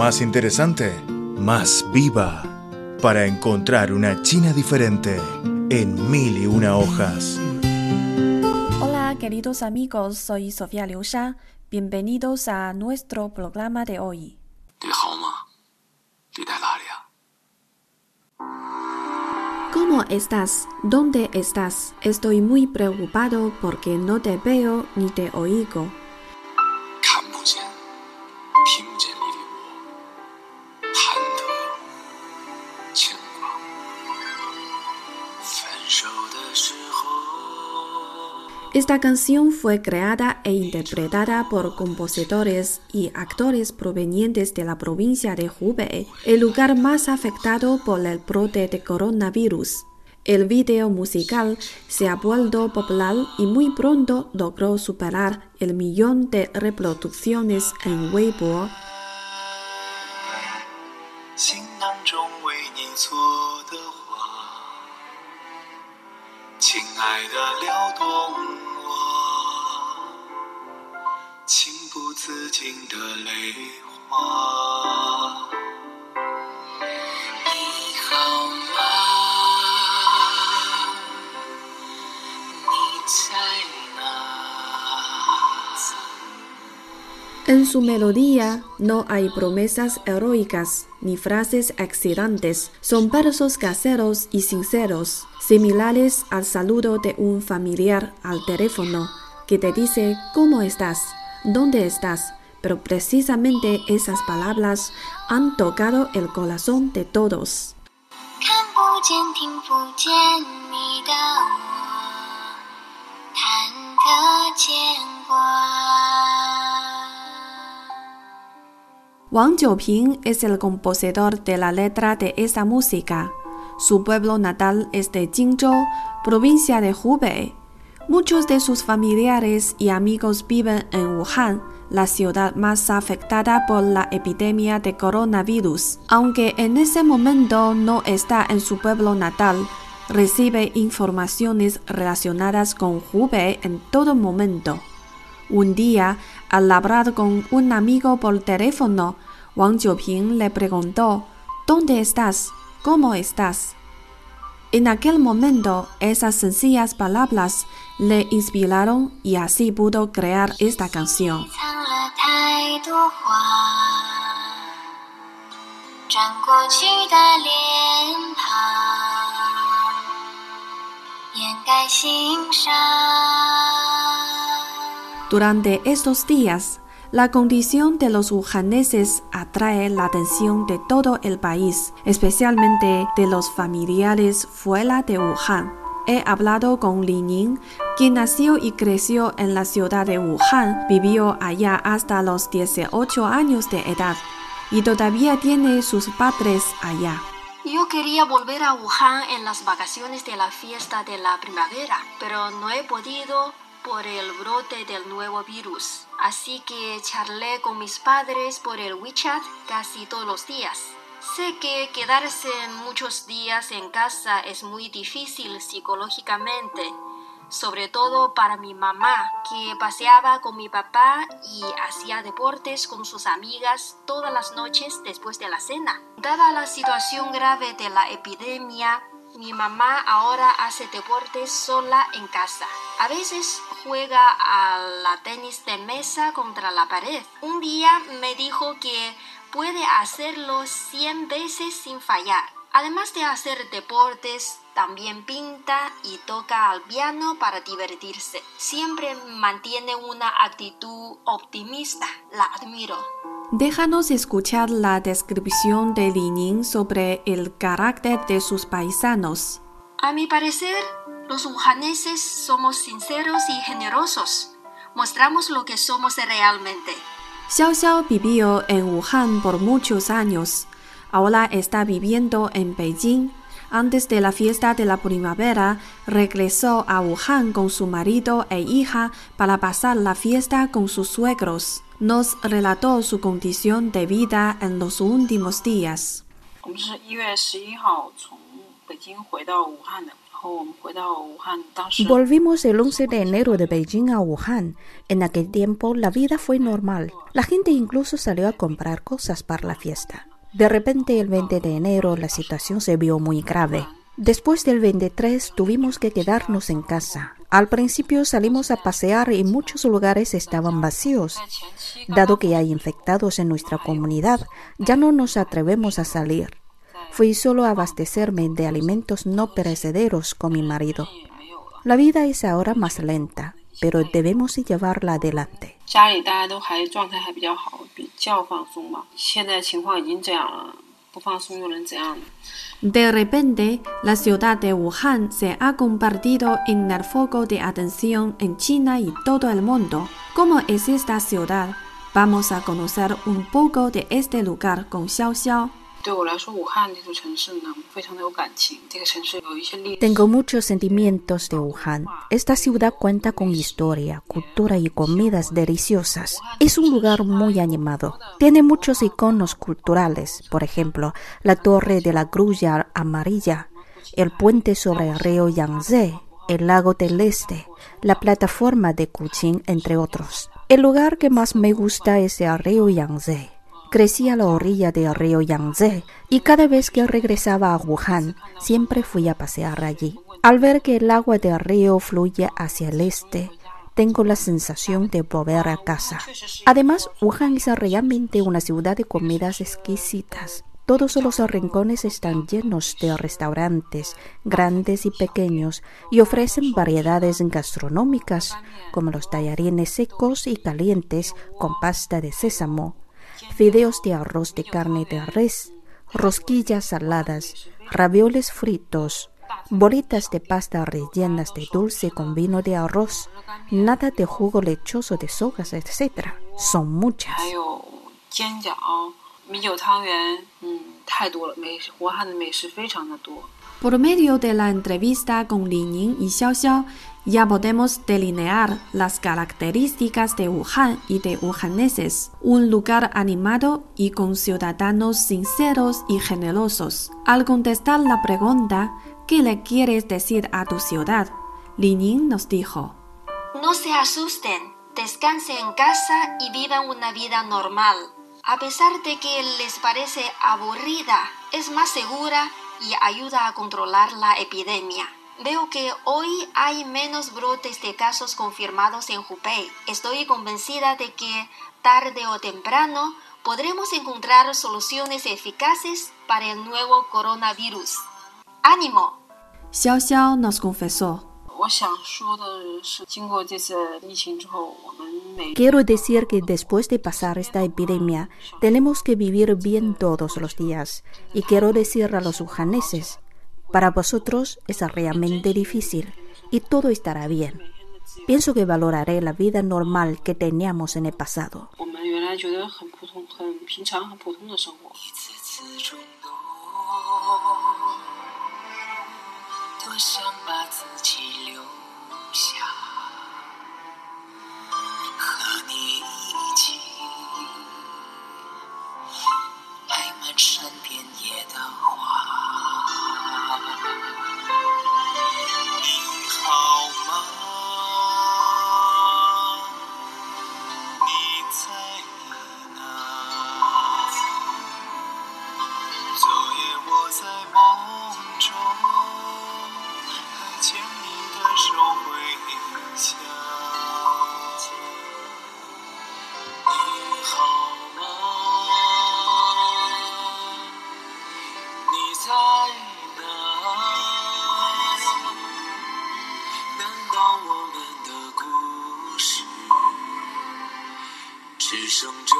más interesante, más viva, para encontrar una China diferente en mil y una hojas. Hola queridos amigos, soy Sofía Liusha. Bienvenidos a nuestro programa de hoy. ¿Cómo estás? ¿Dónde estás? Estoy muy preocupado porque no te veo ni te oigo. Esta canción fue creada e interpretada por compositores y actores provenientes de la provincia de Hubei, el lugar más afectado por el brote de coronavirus. El video musical se ha vuelto popular y muy pronto logró superar el millón de reproducciones en Weibo. 自禁的泪花。你好吗？你在哪？ En su melodía no hay promesas heroicas ni frases excitantes, son versos caseros y sinceros, similares al saludo de un familiar al teléfono, que te dice ¿cómo estás? ¿Dónde estás? Pero precisamente esas palabras han tocado el corazón de todos. Wang Jiuping es el compositor de la letra de esa música. Su pueblo natal es de Jingzhou, provincia de Hubei. Muchos de sus familiares y amigos viven en Wuhan, la ciudad más afectada por la epidemia de coronavirus. Aunque en ese momento no está en su pueblo natal, recibe informaciones relacionadas con Hubei en todo momento. Un día, al hablar con un amigo por teléfono, Wang Jiuping le preguntó, ¿Dónde estás? ¿Cómo estás? En aquel momento, esas sencillas palabras le inspiraron y así pudo crear esta canción. Durante estos días, la condición de los wuhaneses atrae la atención de todo el país, especialmente de los familiares fuera de Wuhan. He hablado con Li Ning, quien nació y creció en la ciudad de Wuhan, vivió allá hasta los 18 años de edad y todavía tiene sus padres allá. Yo quería volver a Wuhan en las vacaciones de la fiesta de la primavera, pero no he podido por el brote del nuevo virus. Así que charlé con mis padres por el WeChat casi todos los días. Sé que quedarse muchos días en casa es muy difícil psicológicamente, sobre todo para mi mamá, que paseaba con mi papá y hacía deportes con sus amigas todas las noches después de la cena. Dada la situación grave de la epidemia, mi mamá ahora hace deportes sola en casa. A veces juega a la tenis de mesa contra la pared. Un día me dijo que puede hacerlo 100 veces sin fallar. Además de hacer deportes, también pinta y toca al piano para divertirse. Siempre mantiene una actitud optimista. La admiro. Déjanos escuchar la descripción de Li Ning sobre el carácter de sus paisanos. A mi parecer, los wuhaneses somos sinceros y generosos. Mostramos lo que somos realmente. Xiao Xiao vivió en Wuhan por muchos años. Ahora está viviendo en Beijing. Antes de la fiesta de la primavera, regresó a Wuhan con su marido e hija para pasar la fiesta con sus suegros. Nos relató su condición de vida en los últimos días. 我们是一月十一号从北京回到武汉的， Volvimos el 11 de enero de Beijing a Wuhan. En aquel tiempo la vida fue normal. La gente incluso salió a comprar cosas para la fiesta. De repente el 20 de enero la situación se vio muy grave. Después del 23 tuvimos que quedarnos en casa. Al principio salimos a pasear y muchos lugares estaban vacíos. Dado que hay infectados en nuestra comunidad, ya no nos atrevemos a salir. Fui solo a abastecerme de alimentos no perecederos con mi marido. La vida es ahora más lenta, pero debemos llevarla adelante. De repente, la ciudad de Wuhan se ha convertido en el foco de atención en China y todo el mundo. ¿Cómo es esta ciudad? Vamos a conocer un poco de este lugar con Xiao Xiao. Tengo muchos sentimientos de Wuhan. Esta ciudad cuenta con historia, cultura y comidas deliciosas. Es un lugar muy animado. Tiene muchos iconos culturales, por ejemplo, la torre de la grulla amarilla, el puente sobre el río Yangtze, el lago del Este, la plataforma de Kuching, entre otros. El lugar que más me gusta es el río Yangtze. Crecí a la orilla del río Yangtze y cada vez que regresaba a Wuhan siempre fui a pasear allí. Al ver que el agua del río fluye hacia el este, tengo la sensación de volver a casa. Además, Wuhan es realmente una ciudad de comidas exquisitas. Todos los rincones están llenos de restaurantes, grandes y pequeños, y ofrecen variedades gastronómicas, como los tallarines secos y calientes con pasta de sésamo, fideos de arroz de carne de res, rosquillas saladas, ravioles fritos, bolitas de pasta rellenas de dulce con vino de arroz, nada de jugo lechoso de sojas, etc. Son muchas. Por medio de la entrevista con Li Ning y Xiao Xiao, ya podemos delinear las características de Wuhan y de wuhaneses, un lugar animado y con ciudadanos sinceros y generosos. Al contestar la pregunta, ¿qué le quieres decir a tu ciudad? Li Ning nos dijo, No se asusten, descansen en casa y vivan una vida normal. A pesar de que les parece aburrida, es más segura y ayuda a controlar la epidemia. Veo que hoy hay menos brotes de casos confirmados en Hubei. Estoy convencida de que tarde o temprano podremos encontrar soluciones eficaces para el nuevo coronavirus. ¡Ánimo! Xiao Xiao nos confesó. Quiero decir que después de pasar esta epidemia, tenemos que vivir bien todos los días. Y quiero decir a los wuhaneses, para vosotros es realmente difícil y todo estará bien. Pienso que valoraré la vida normal que teníamos en el pasado. 在梦中还牵你的手回家你好吗？你在哪难道我们的故事只剩这